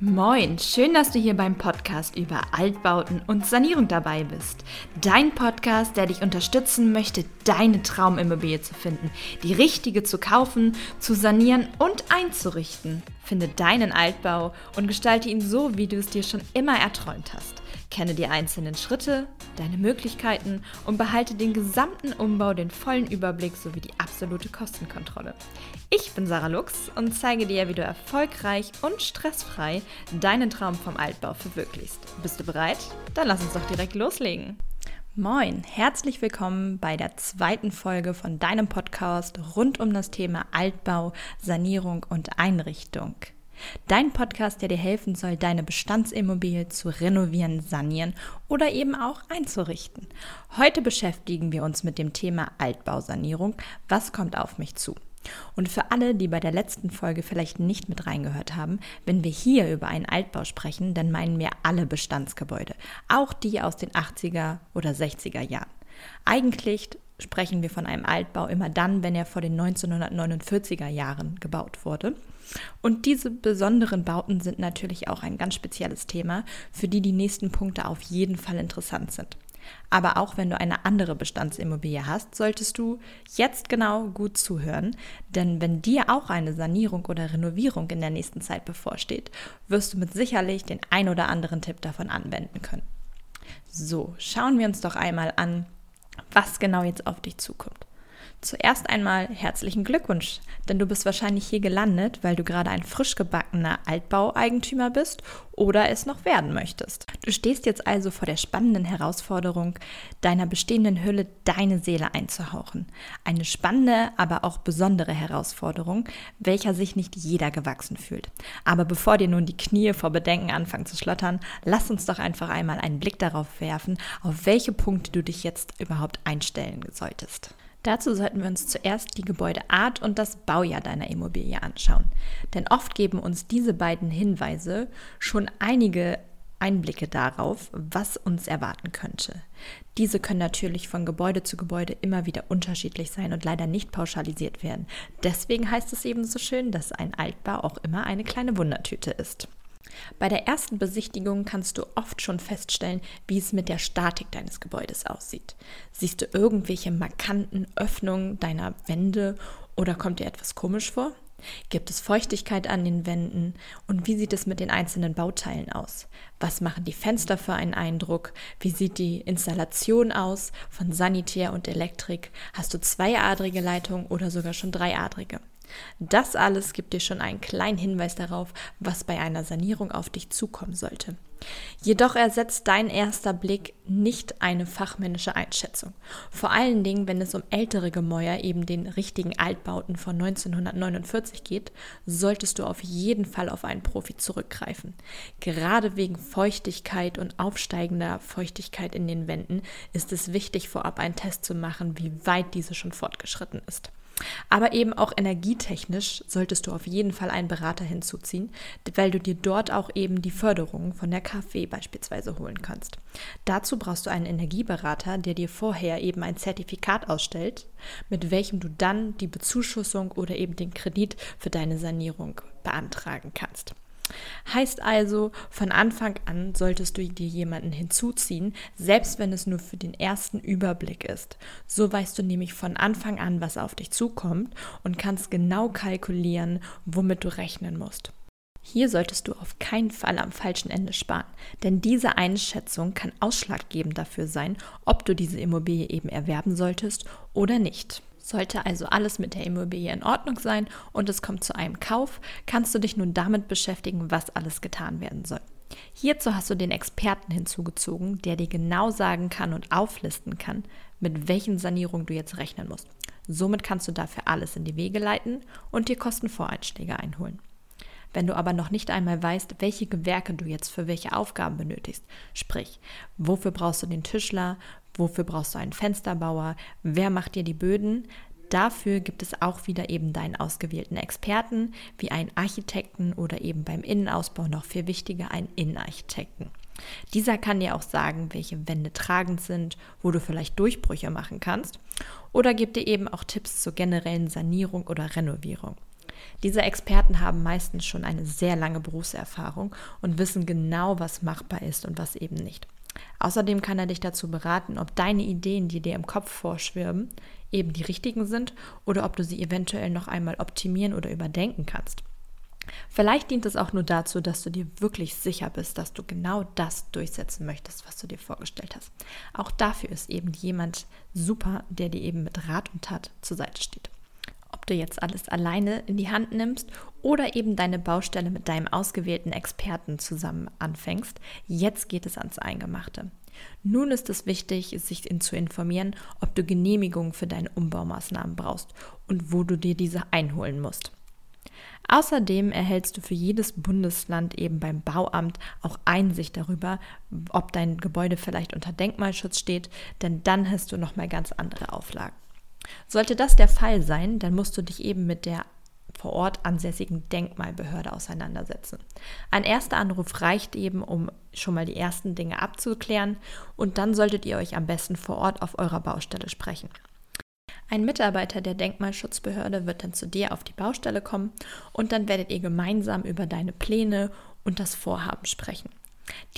Moin, schön, dass du hier beim Podcast über Altbauten und Sanierung dabei bist. Dein Podcast, der dich unterstützen möchte, deine Traumimmobilie zu finden, die richtige zu kaufen, zu sanieren und einzurichten. Finde deinen Altbau und gestalte ihn so, wie du es dir schon immer erträumt hast. Kenne die einzelnen Schritte, deine Möglichkeiten und behalte den gesamten Umbau, den vollen Überblick sowie die absolute Kostenkontrolle. Ich bin Sarah Lux und zeige dir, wie du erfolgreich und stressfrei deinen Traum vom Altbau verwirklichst. Bist du bereit? Dann lass uns doch direkt loslegen. Moin, herzlich willkommen bei der zweiten Folge von deinem Podcast rund um das Thema Altbau, Sanierung und Einrichtung. Dein Podcast, der dir helfen soll, deine Bestandsimmobilie zu renovieren, sanieren oder eben auch einzurichten. Heute beschäftigen wir uns mit dem Thema Altbausanierung. Was kommt auf mich zu? Und für alle, die bei der letzten Folge vielleicht nicht mit reingehört haben, wenn wir hier über einen Altbau sprechen, dann meinen wir alle Bestandsgebäude, auch die aus den 80er oder 60er Jahren. Eigentlich sprechen wir von einem Altbau immer dann, wenn er vor den 1949er Jahren gebaut wurde. Und diese besonderen Bauten sind natürlich auch ein ganz spezielles Thema, für die die nächsten Punkte auf jeden Fall interessant sind. Aber auch wenn du eine andere Bestandsimmobilie hast, solltest du jetzt genau gut zuhören, denn wenn dir auch eine Sanierung oder Renovierung in der nächsten Zeit bevorsteht, wirst du mit sicherlich den ein oder anderen Tipp davon anwenden können. So, schauen wir uns doch einmal an, was genau jetzt auf dich zukommt. Zuerst einmal herzlichen Glückwunsch, denn du bist wahrscheinlich hier gelandet, weil du gerade ein frisch gebackener Altbaueigentümer bist oder es noch werden möchtest. Du stehst jetzt also vor der spannenden Herausforderung, deiner bestehenden Hülle deine Seele einzuhauchen. Eine spannende, aber auch besondere Herausforderung, welcher sich nicht jeder gewachsen fühlt. Aber bevor dir nun die Knie vor Bedenken anfangen zu schlottern, lass uns doch einfach einmal einen Blick darauf werfen, auf welche Punkte du dich jetzt überhaupt einstellen solltest. Dazu sollten wir uns zuerst die Gebäudeart und das Baujahr deiner Immobilie anschauen. Denn oft geben uns diese beiden Hinweise schon einige Einblicke darauf, was uns erwarten könnte. Diese können natürlich von Gebäude zu Gebäude immer wieder unterschiedlich sein und leider nicht pauschalisiert werden. Deswegen heißt es eben so schön, dass ein Altbau auch immer eine kleine Wundertüte ist. Bei der ersten Besichtigung kannst du oft schon feststellen, wie es mit der Statik deines Gebäudes aussieht. Siehst du irgendwelche markanten Öffnungen deiner Wände oder kommt dir etwas komisch vor? Gibt es Feuchtigkeit an den Wänden? Und wie sieht es mit den einzelnen Bauteilen aus? Was machen die Fenster für einen Eindruck? Wie sieht die Installation aus von Sanitär und Elektrik? Hast du zweiadrige Leitungen oder sogar schon dreiadrige? Das alles gibt dir schon einen kleinen Hinweis darauf, was bei einer Sanierung auf dich zukommen sollte. Jedoch ersetzt dein erster Blick nicht eine fachmännische Einschätzung. Vor allen Dingen, wenn es um ältere Gemäuer, eben den richtigen Altbauten von 1949 geht, solltest du auf jeden Fall auf einen Profi zurückgreifen. Gerade wegen Feuchtigkeit und aufsteigender Feuchtigkeit in den Wänden ist es wichtig, vorab einen Test zu machen, wie weit diese schon fortgeschritten ist. Aber eben auch energietechnisch solltest du auf jeden Fall einen Berater hinzuziehen, weil du dir dort auch eben die Förderung von der KfW beispielsweise holen kannst. Dazu brauchst du einen Energieberater, der dir vorher eben ein Zertifikat ausstellt, mit welchem du dann die Bezuschussung oder eben den Kredit für deine Sanierung beantragen kannst. Heißt also, von Anfang an solltest du dir jemanden hinzuziehen, selbst wenn es nur für den ersten Überblick ist. So weißt du nämlich von Anfang an, was auf dich zukommt und kannst genau kalkulieren, womit du rechnen musst. Hier solltest du auf keinen Fall am falschen Ende sparen, denn diese Einschätzung kann ausschlaggebend dafür sein, ob du diese Immobilie eben erwerben solltest oder nicht. Sollte also alles mit der Immobilie in Ordnung sein und es kommt zu einem Kauf, kannst du dich nun damit beschäftigen, was alles getan werden soll. Hierzu hast du den Experten hinzugezogen, der dir genau sagen kann und auflisten kann, mit welchen Sanierungen du jetzt rechnen musst. Somit kannst du dafür alles in die Wege leiten und dir Kostenvoreinschläge einholen. Wenn du aber noch nicht einmal weißt, welche Gewerke du jetzt für welche Aufgaben benötigst, sprich, wofür brauchst du den Tischler, Wofür brauchst du einen Fensterbauer? Wer macht dir die Böden? Dafür gibt es auch wieder eben deinen ausgewählten Experten, wie einen Architekten oder eben beim Innenausbau noch viel wichtiger einen Innenarchitekten. Dieser kann dir auch sagen, welche Wände tragend sind, wo du vielleicht Durchbrüche machen kannst oder gibt dir eben auch Tipps zur generellen Sanierung oder Renovierung. Diese Experten haben meistens schon eine sehr lange Berufserfahrung und wissen genau, was machbar ist und was eben nicht. Außerdem kann er dich dazu beraten, ob deine Ideen, die dir im Kopf vorschwirben, eben die richtigen sind oder ob du sie eventuell noch einmal optimieren oder überdenken kannst. Vielleicht dient es auch nur dazu, dass du dir wirklich sicher bist, dass du genau das durchsetzen möchtest, was du dir vorgestellt hast. Auch dafür ist eben jemand super, der dir eben mit Rat und Tat zur Seite steht. Du jetzt alles alleine in die Hand nimmst oder eben deine Baustelle mit deinem ausgewählten Experten zusammen anfängst, jetzt geht es ans Eingemachte. Nun ist es wichtig, sich zu informieren, ob du Genehmigungen für deine Umbaumaßnahmen brauchst und wo du dir diese einholen musst. Außerdem erhältst du für jedes Bundesland eben beim Bauamt auch Einsicht darüber, ob dein Gebäude vielleicht unter Denkmalschutz steht, denn dann hast du noch mal ganz andere Auflagen. Sollte das der Fall sein, dann musst du dich eben mit der vor Ort ansässigen Denkmalbehörde auseinandersetzen. Ein erster Anruf reicht eben, um schon mal die ersten Dinge abzuklären und dann solltet ihr euch am besten vor Ort auf eurer Baustelle sprechen. Ein Mitarbeiter der Denkmalschutzbehörde wird dann zu dir auf die Baustelle kommen und dann werdet ihr gemeinsam über deine Pläne und das Vorhaben sprechen.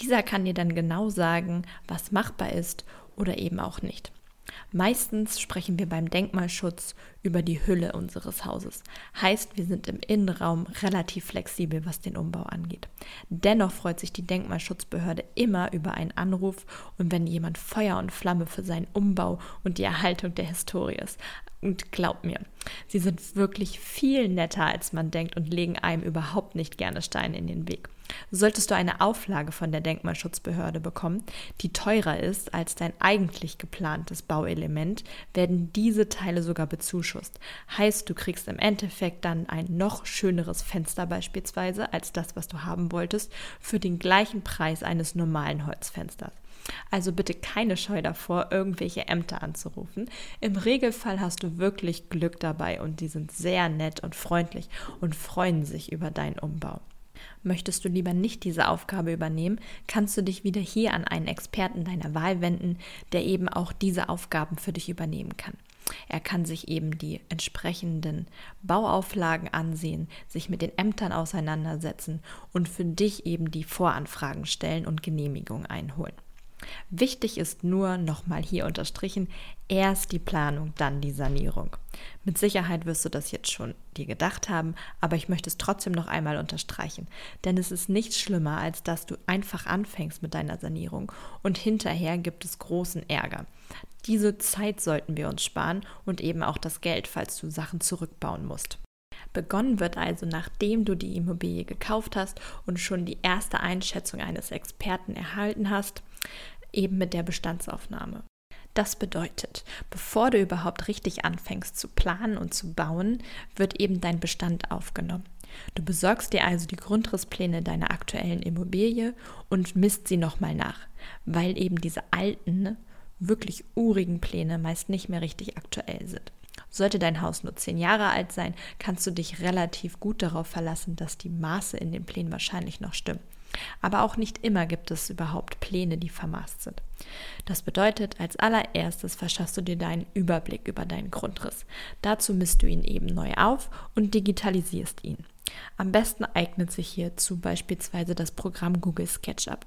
Dieser kann dir dann genau sagen, was machbar ist oder eben auch nicht. Meistens sprechen wir beim Denkmalschutz über die Hülle unseres Hauses. Heißt, wir sind im Innenraum relativ flexibel, was den Umbau angeht. Dennoch freut sich die Denkmalschutzbehörde immer über einen Anruf und wenn jemand Feuer und Flamme für seinen Umbau und die Erhaltung der Historie ist. Und glaub mir, sie sind wirklich viel netter, als man denkt und legen einem überhaupt nicht gerne Steine in den Weg. Solltest du eine Auflage von der Denkmalschutzbehörde bekommen, die teurer ist als dein eigentlich geplantes Bauelement, werden diese Teile sogar bezuschusst. Heißt, du kriegst im Endeffekt dann ein noch schöneres Fenster beispielsweise als das, was du haben wolltest, für den gleichen Preis eines normalen Holzfensters. Also bitte keine Scheu davor, irgendwelche Ämter anzurufen. Im Regelfall hast du wirklich Glück dabei und die sind sehr nett und freundlich und freuen sich über deinen Umbau. Möchtest du lieber nicht diese Aufgabe übernehmen, kannst du dich wieder hier an einen Experten deiner Wahl wenden, der eben auch diese Aufgaben für dich übernehmen kann. Er kann sich eben die entsprechenden Bauauflagen ansehen, sich mit den Ämtern auseinandersetzen und für dich eben die Voranfragen stellen und Genehmigung einholen. Wichtig ist nur, nochmal hier unterstrichen, erst die Planung, dann die Sanierung. Mit Sicherheit wirst du das jetzt schon dir gedacht haben, aber ich möchte es trotzdem noch einmal unterstreichen. Denn es ist nichts schlimmer, als dass du einfach anfängst mit deiner Sanierung und hinterher gibt es großen Ärger. Diese Zeit sollten wir uns sparen und eben auch das Geld, falls du Sachen zurückbauen musst. Begonnen wird also, nachdem du die Immobilie gekauft hast und schon die erste Einschätzung eines Experten erhalten hast, eben mit der Bestandsaufnahme. Das bedeutet, bevor du überhaupt richtig anfängst zu planen und zu bauen, wird eben dein Bestand aufgenommen. Du besorgst dir also die Grundrisspläne deiner aktuellen Immobilie und misst sie nochmal nach, weil eben diese alten, wirklich urigen Pläne meist nicht mehr richtig aktuell sind. Sollte dein Haus nur zehn Jahre alt sein, kannst du dich relativ gut darauf verlassen, dass die Maße in den Plänen wahrscheinlich noch stimmen. Aber auch nicht immer gibt es überhaupt Pläne, die vermaßt sind. Das bedeutet, als allererstes verschaffst du dir deinen Überblick über deinen Grundriss. Dazu misst du ihn eben neu auf und digitalisierst ihn. Am besten eignet sich hierzu beispielsweise das Programm Google SketchUp.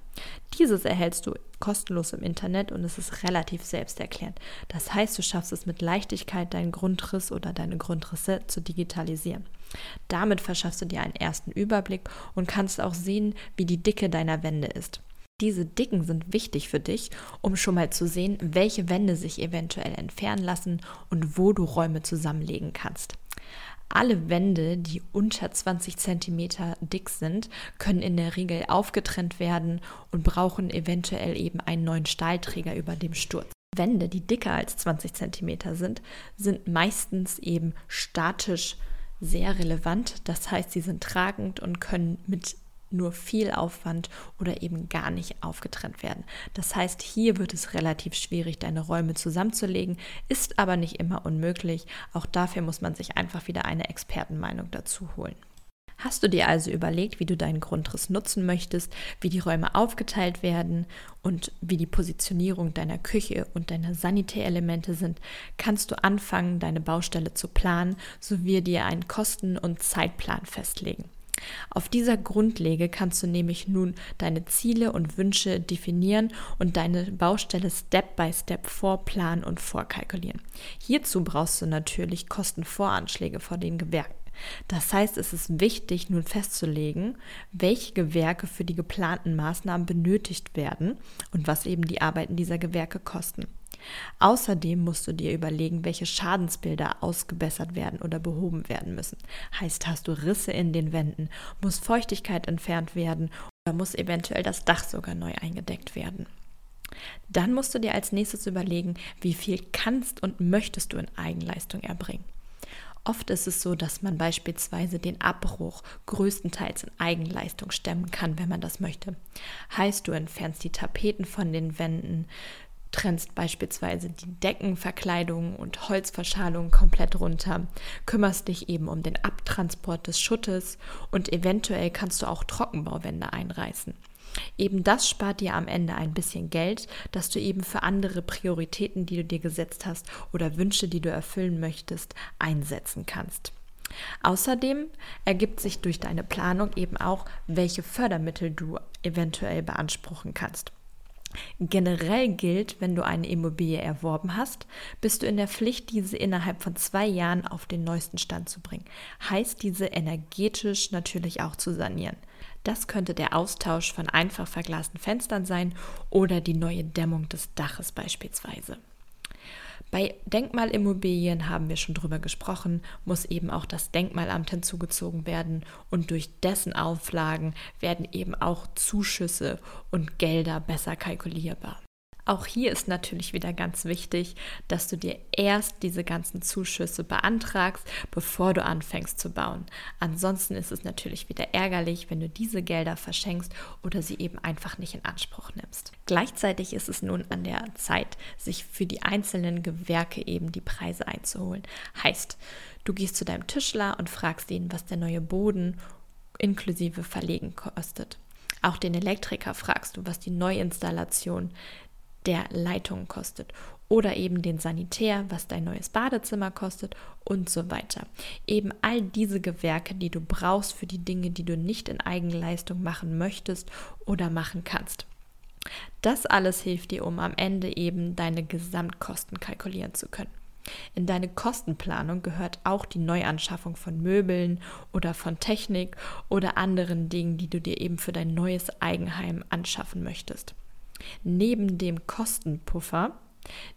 Dieses erhältst du kostenlos im Internet und es ist relativ selbsterklärend. Das heißt, du schaffst es mit Leichtigkeit, deinen Grundriss oder deine Grundrisse zu digitalisieren. Damit verschaffst du dir einen ersten Überblick und kannst auch sehen, wie die Dicke deiner Wände ist. Diese Dicken sind wichtig für dich, um schon mal zu sehen, welche Wände sich eventuell entfernen lassen und wo du Räume zusammenlegen kannst. Alle Wände, die unter 20 cm dick sind, können in der Regel aufgetrennt werden und brauchen eventuell eben einen neuen Stahlträger über dem Sturz. Wände, die dicker als 20 cm sind, sind meistens eben statisch sehr relevant. Das heißt, sie sind tragend und können mit nur viel Aufwand oder eben gar nicht aufgetrennt werden. Das heißt, hier wird es relativ schwierig, deine Räume zusammenzulegen, ist aber nicht immer unmöglich. Auch dafür muss man sich einfach wieder eine Expertenmeinung dazu holen. Hast du dir also überlegt, wie du deinen Grundriss nutzen möchtest, wie die Räume aufgeteilt werden und wie die Positionierung deiner Küche und deiner Sanitärelemente sind, kannst du anfangen, deine Baustelle zu planen, sowie dir einen Kosten- und Zeitplan festlegen. Auf dieser Grundlage kannst du nämlich nun deine Ziele und Wünsche definieren und deine Baustelle Step by Step vorplanen und vorkalkulieren. Hierzu brauchst du natürlich Kostenvoranschläge vor den Gewerken. Das heißt, es ist wichtig, nun festzulegen, welche Gewerke für die geplanten Maßnahmen benötigt werden und was eben die Arbeiten dieser Gewerke kosten. Außerdem musst du dir überlegen, welche Schadensbilder ausgebessert werden oder behoben werden müssen. Heißt, hast du Risse in den Wänden, muss Feuchtigkeit entfernt werden oder muss eventuell das Dach sogar neu eingedeckt werden. Dann musst du dir als nächstes überlegen, wie viel kannst und möchtest du in Eigenleistung erbringen. Oft ist es so, dass man beispielsweise den Abbruch größtenteils in Eigenleistung stemmen kann, wenn man das möchte. Heißt, du entfernst die Tapeten von den Wänden, trennst beispielsweise die Deckenverkleidung und Holzverschalung komplett runter, kümmerst dich eben um den Abtransport des Schuttes und eventuell kannst du auch Trockenbauwände einreißen. Eben das spart dir am Ende ein bisschen Geld, das du eben für andere Prioritäten, die du dir gesetzt hast oder Wünsche, die du erfüllen möchtest, einsetzen kannst. Außerdem ergibt sich durch deine Planung eben auch, welche Fördermittel du eventuell beanspruchen kannst. Generell gilt, wenn du eine Immobilie erworben hast, bist du in der Pflicht, diese innerhalb von zwei Jahren auf den neuesten Stand zu bringen. Heißt diese energetisch natürlich auch zu sanieren. Das könnte der Austausch von einfach verglasten Fenstern sein oder die neue Dämmung des Daches beispielsweise. Bei Denkmalimmobilien haben wir schon drüber gesprochen, muss eben auch das Denkmalamt hinzugezogen werden und durch dessen Auflagen werden eben auch Zuschüsse und Gelder besser kalkulierbar. Auch hier ist natürlich wieder ganz wichtig, dass du dir erst diese ganzen Zuschüsse beantragst, bevor du anfängst zu bauen. Ansonsten ist es natürlich wieder ärgerlich, wenn du diese Gelder verschenkst oder sie eben einfach nicht in Anspruch nimmst. Gleichzeitig ist es nun an der Zeit, sich für die einzelnen Gewerke eben die Preise einzuholen. Heißt, du gehst zu deinem Tischler und fragst ihn, was der neue Boden inklusive Verlegen kostet. Auch den Elektriker fragst du, was die Neuinstallation der Leitung kostet oder eben den Sanitär, was dein neues Badezimmer kostet und so weiter. Eben all diese Gewerke, die du brauchst für die Dinge, die du nicht in Eigenleistung machen möchtest oder machen kannst. Das alles hilft dir, um am Ende eben deine Gesamtkosten kalkulieren zu können. In deine Kostenplanung gehört auch die Neuanschaffung von Möbeln oder von Technik oder anderen Dingen, die du dir eben für dein neues Eigenheim anschaffen möchtest neben dem Kostenpuffer,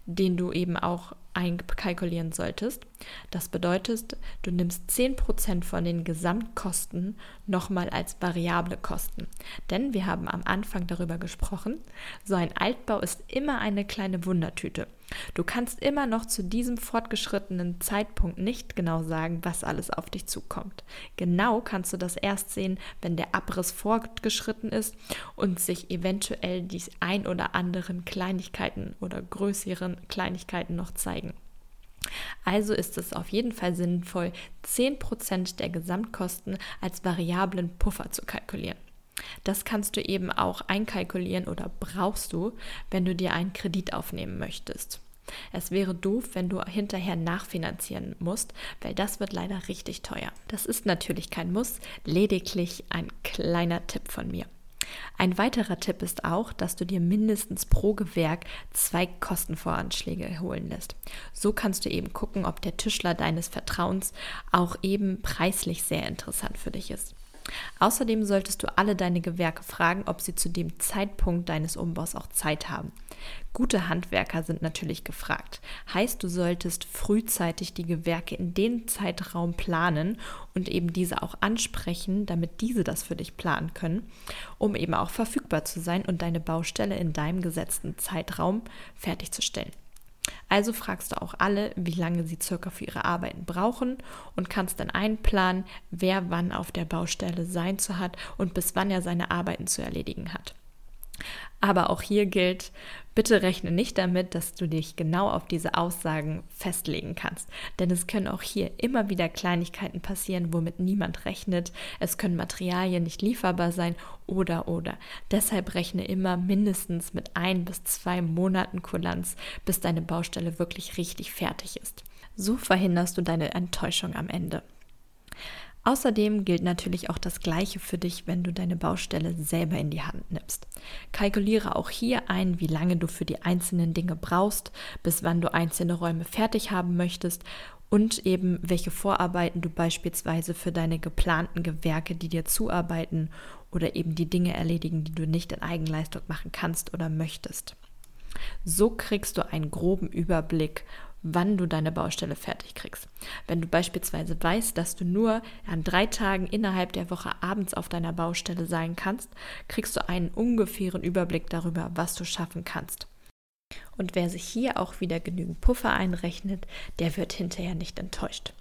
den du eben auch einkalkulieren solltest. Das bedeutet, du nimmst 10% von den Gesamtkosten nochmal als variable Kosten. Denn wir haben am Anfang darüber gesprochen, so ein Altbau ist immer eine kleine Wundertüte. Du kannst immer noch zu diesem fortgeschrittenen Zeitpunkt nicht genau sagen, was alles auf dich zukommt. Genau kannst du das erst sehen, wenn der Abriss fortgeschritten ist und sich eventuell die ein oder anderen Kleinigkeiten oder größeren Kleinigkeiten noch zeigen. Also ist es auf jeden Fall sinnvoll, 10% der Gesamtkosten als variablen Puffer zu kalkulieren. Das kannst du eben auch einkalkulieren oder brauchst du, wenn du dir einen Kredit aufnehmen möchtest. Es wäre doof, wenn du hinterher nachfinanzieren musst, weil das wird leider richtig teuer. Das ist natürlich kein Muss, lediglich ein kleiner Tipp von mir. Ein weiterer Tipp ist auch, dass du dir mindestens pro Gewerk zwei Kostenvoranschläge holen lässt. So kannst du eben gucken, ob der Tischler deines Vertrauens auch eben preislich sehr interessant für dich ist. Außerdem solltest du alle deine Gewerke fragen, ob sie zu dem Zeitpunkt deines Umbaus auch Zeit haben. Gute Handwerker sind natürlich gefragt. Heißt, du solltest frühzeitig die Gewerke in den Zeitraum planen und eben diese auch ansprechen, damit diese das für dich planen können, um eben auch verfügbar zu sein und deine Baustelle in deinem gesetzten Zeitraum fertigzustellen. Also fragst du auch alle, wie lange sie circa für ihre Arbeiten brauchen und kannst dann einplanen, wer wann auf der Baustelle sein zu hat und bis wann er seine Arbeiten zu erledigen hat. Aber auch hier gilt, bitte rechne nicht damit, dass du dich genau auf diese Aussagen festlegen kannst. Denn es können auch hier immer wieder Kleinigkeiten passieren, womit niemand rechnet. Es können Materialien nicht lieferbar sein oder oder. Deshalb rechne immer mindestens mit ein bis zwei Monaten Kulanz, bis deine Baustelle wirklich richtig fertig ist. So verhinderst du deine Enttäuschung am Ende. Außerdem gilt natürlich auch das Gleiche für dich, wenn du deine Baustelle selber in die Hand nimmst. Kalkuliere auch hier ein, wie lange du für die einzelnen Dinge brauchst, bis wann du einzelne Räume fertig haben möchtest und eben welche Vorarbeiten du beispielsweise für deine geplanten Gewerke, die dir zuarbeiten oder eben die Dinge erledigen, die du nicht in Eigenleistung machen kannst oder möchtest. So kriegst du einen groben Überblick wann du deine Baustelle fertig kriegst. Wenn du beispielsweise weißt, dass du nur an drei Tagen innerhalb der Woche abends auf deiner Baustelle sein kannst, kriegst du einen ungefähren Überblick darüber, was du schaffen kannst. Und wer sich hier auch wieder genügend Puffer einrechnet, der wird hinterher nicht enttäuscht.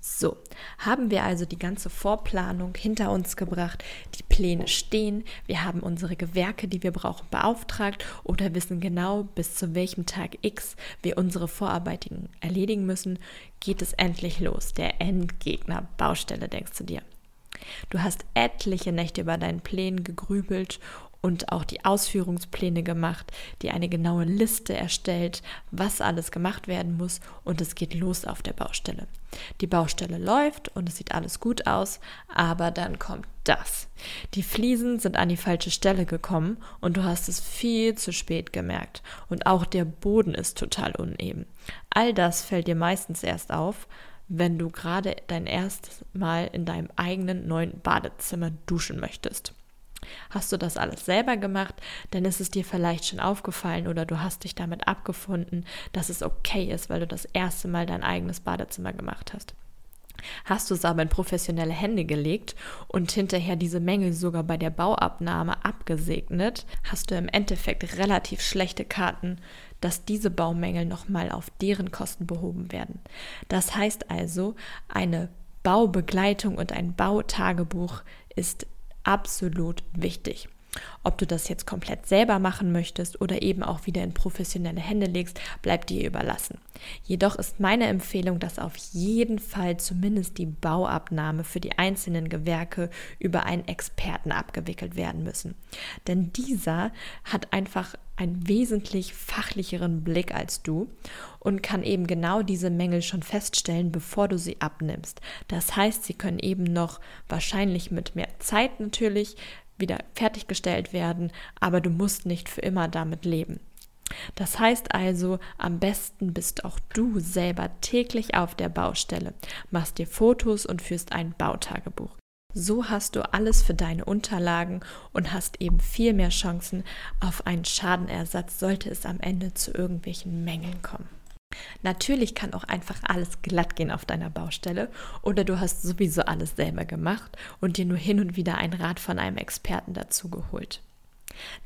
So, haben wir also die ganze Vorplanung hinter uns gebracht, die Pläne stehen, wir haben unsere Gewerke, die wir brauchen, beauftragt oder wissen genau, bis zu welchem Tag X wir unsere Vorarbeiten erledigen müssen, geht es endlich los. Der Endgegner Baustelle, denkst du dir. Du hast etliche Nächte über deinen Plänen gegrübelt und auch die Ausführungspläne gemacht, die eine genaue Liste erstellt, was alles gemacht werden muss und es geht los auf der Baustelle. Die Baustelle läuft und es sieht alles gut aus, aber dann kommt das. Die Fliesen sind an die falsche Stelle gekommen und du hast es viel zu spät gemerkt und auch der Boden ist total uneben. All das fällt dir meistens erst auf, wenn du gerade dein erstes Mal in deinem eigenen neuen Badezimmer duschen möchtest. Hast du das alles selber gemacht, dann ist es dir vielleicht schon aufgefallen oder du hast dich damit abgefunden, dass es okay ist, weil du das erste Mal dein eigenes Badezimmer gemacht hast. Hast du es aber in professionelle Hände gelegt und hinterher diese Mängel sogar bei der Bauabnahme abgesegnet, hast du im Endeffekt relativ schlechte Karten, dass diese Baumängel nochmal auf deren Kosten behoben werden. Das heißt also, eine Baubegleitung und ein Bautagebuch ist absolut wichtig. Ob du das jetzt komplett selber machen möchtest oder eben auch wieder in professionelle Hände legst, bleibt dir überlassen. Jedoch ist meine Empfehlung, dass auf jeden Fall zumindest die Bauabnahme für die einzelnen Gewerke über einen Experten abgewickelt werden müssen. Denn dieser hat einfach einen wesentlich fachlicheren Blick als du und kann eben genau diese Mängel schon feststellen, bevor du sie abnimmst. Das heißt, sie können eben noch wahrscheinlich mit mehr Zeit natürlich wieder fertiggestellt werden, aber du musst nicht für immer damit leben. Das heißt also, am besten bist auch du selber täglich auf der Baustelle, machst dir Fotos und führst ein Bautagebuch. So hast du alles für deine Unterlagen und hast eben viel mehr Chancen auf einen Schadenersatz, sollte es am Ende zu irgendwelchen Mängeln kommen. Natürlich kann auch einfach alles glatt gehen auf deiner Baustelle oder du hast sowieso alles selber gemacht und dir nur hin und wieder einen Rat von einem Experten dazu geholt.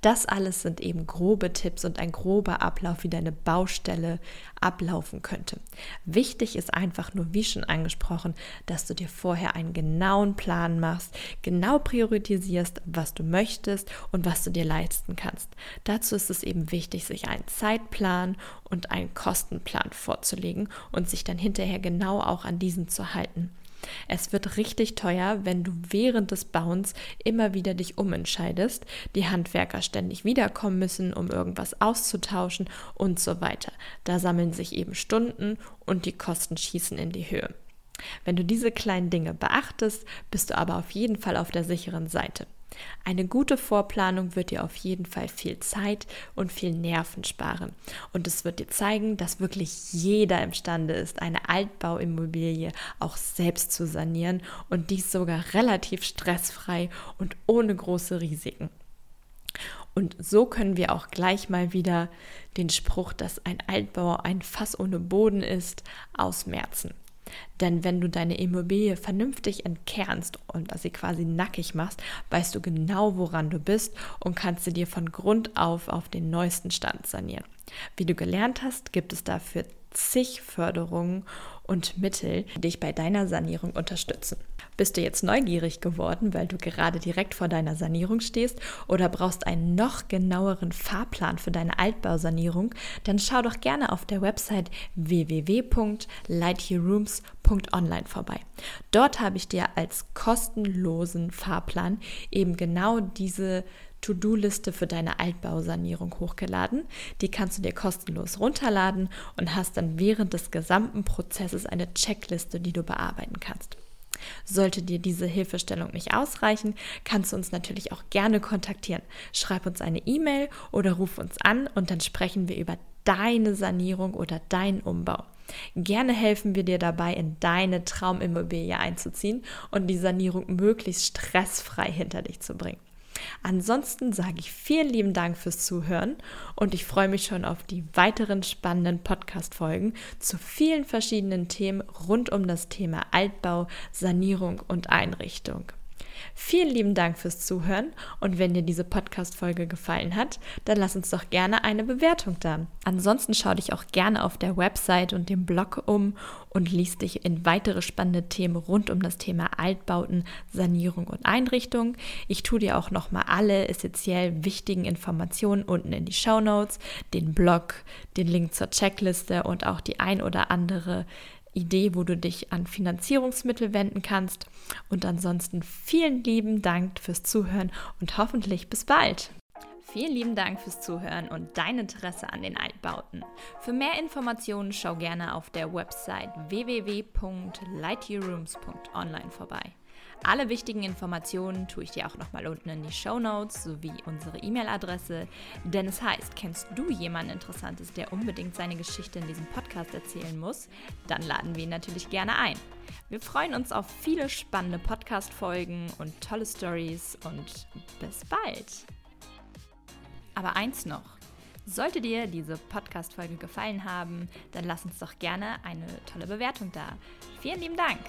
Das alles sind eben grobe Tipps und ein grober Ablauf, wie deine Baustelle ablaufen könnte. Wichtig ist einfach nur, wie schon angesprochen, dass du dir vorher einen genauen Plan machst, genau priorisierst, was du möchtest und was du dir leisten kannst. Dazu ist es eben wichtig, sich einen Zeitplan und einen Kostenplan vorzulegen und sich dann hinterher genau auch an diesen zu halten. Es wird richtig teuer, wenn du während des Bauens immer wieder dich umentscheidest, die Handwerker ständig wiederkommen müssen, um irgendwas auszutauschen und so weiter. Da sammeln sich eben Stunden und die Kosten schießen in die Höhe. Wenn du diese kleinen Dinge beachtest, bist du aber auf jeden Fall auf der sicheren Seite. Eine gute Vorplanung wird dir auf jeden Fall viel Zeit und viel Nerven sparen. Und es wird dir zeigen, dass wirklich jeder imstande ist, eine Altbauimmobilie auch selbst zu sanieren und dies sogar relativ stressfrei und ohne große Risiken. Und so können wir auch gleich mal wieder den Spruch, dass ein Altbau ein Fass ohne Boden ist, ausmerzen. Denn wenn du deine Immobilie vernünftig entkernst und sie quasi nackig machst, weißt du genau, woran du bist und kannst sie dir von Grund auf auf den neuesten Stand sanieren. Wie du gelernt hast, gibt es dafür zig Förderungen und Mittel, die dich bei deiner Sanierung unterstützen. Bist du jetzt neugierig geworden, weil du gerade direkt vor deiner Sanierung stehst oder brauchst einen noch genaueren Fahrplan für deine Altbausanierung, dann schau doch gerne auf der Website www.lightyearrooms.online vorbei. Dort habe ich dir als kostenlosen Fahrplan eben genau diese To-Do-Liste für deine Altbausanierung hochgeladen. Die kannst du dir kostenlos runterladen und hast dann während des gesamten Prozesses eine Checkliste, die du bearbeiten kannst. Sollte dir diese Hilfestellung nicht ausreichen, kannst du uns natürlich auch gerne kontaktieren. Schreib uns eine E-Mail oder ruf uns an und dann sprechen wir über deine Sanierung oder deinen Umbau. Gerne helfen wir dir dabei, in deine Traumimmobilie einzuziehen und die Sanierung möglichst stressfrei hinter dich zu bringen. Ansonsten sage ich vielen lieben Dank fürs Zuhören und ich freue mich schon auf die weiteren spannenden Podcast-Folgen zu vielen verschiedenen Themen rund um das Thema Altbau, Sanierung und Einrichtung. Vielen lieben Dank fürs Zuhören und wenn dir diese Podcast-Folge gefallen hat, dann lass uns doch gerne eine Bewertung da. Ansonsten schau dich auch gerne auf der Website und dem Blog um und liest dich in weitere spannende Themen rund um das Thema Altbauten, Sanierung und Einrichtung. Ich tue dir auch nochmal alle essentiell wichtigen Informationen unten in die Show Notes, den Blog, den Link zur Checkliste und auch die ein oder andere Idee, wo du dich an Finanzierungsmittel wenden kannst. Und ansonsten vielen lieben Dank fürs Zuhören und hoffentlich bis bald. Vielen lieben Dank fürs Zuhören und dein Interesse an den Altbauten. Für mehr Informationen schau gerne auf der Website www.lightyearrooms.online vorbei. Alle wichtigen Informationen tue ich dir auch nochmal unten in die Show Notes sowie unsere E-Mail-Adresse. Denn es heißt, kennst du jemanden Interessantes, der unbedingt seine Geschichte in diesem Podcast erzählen muss? Dann laden wir ihn natürlich gerne ein. Wir freuen uns auf viele spannende Podcast-Folgen und tolle Stories und bis bald. Aber eins noch. Sollte dir diese Podcast-Folge gefallen haben, dann lass uns doch gerne eine tolle Bewertung da. Vielen lieben Dank!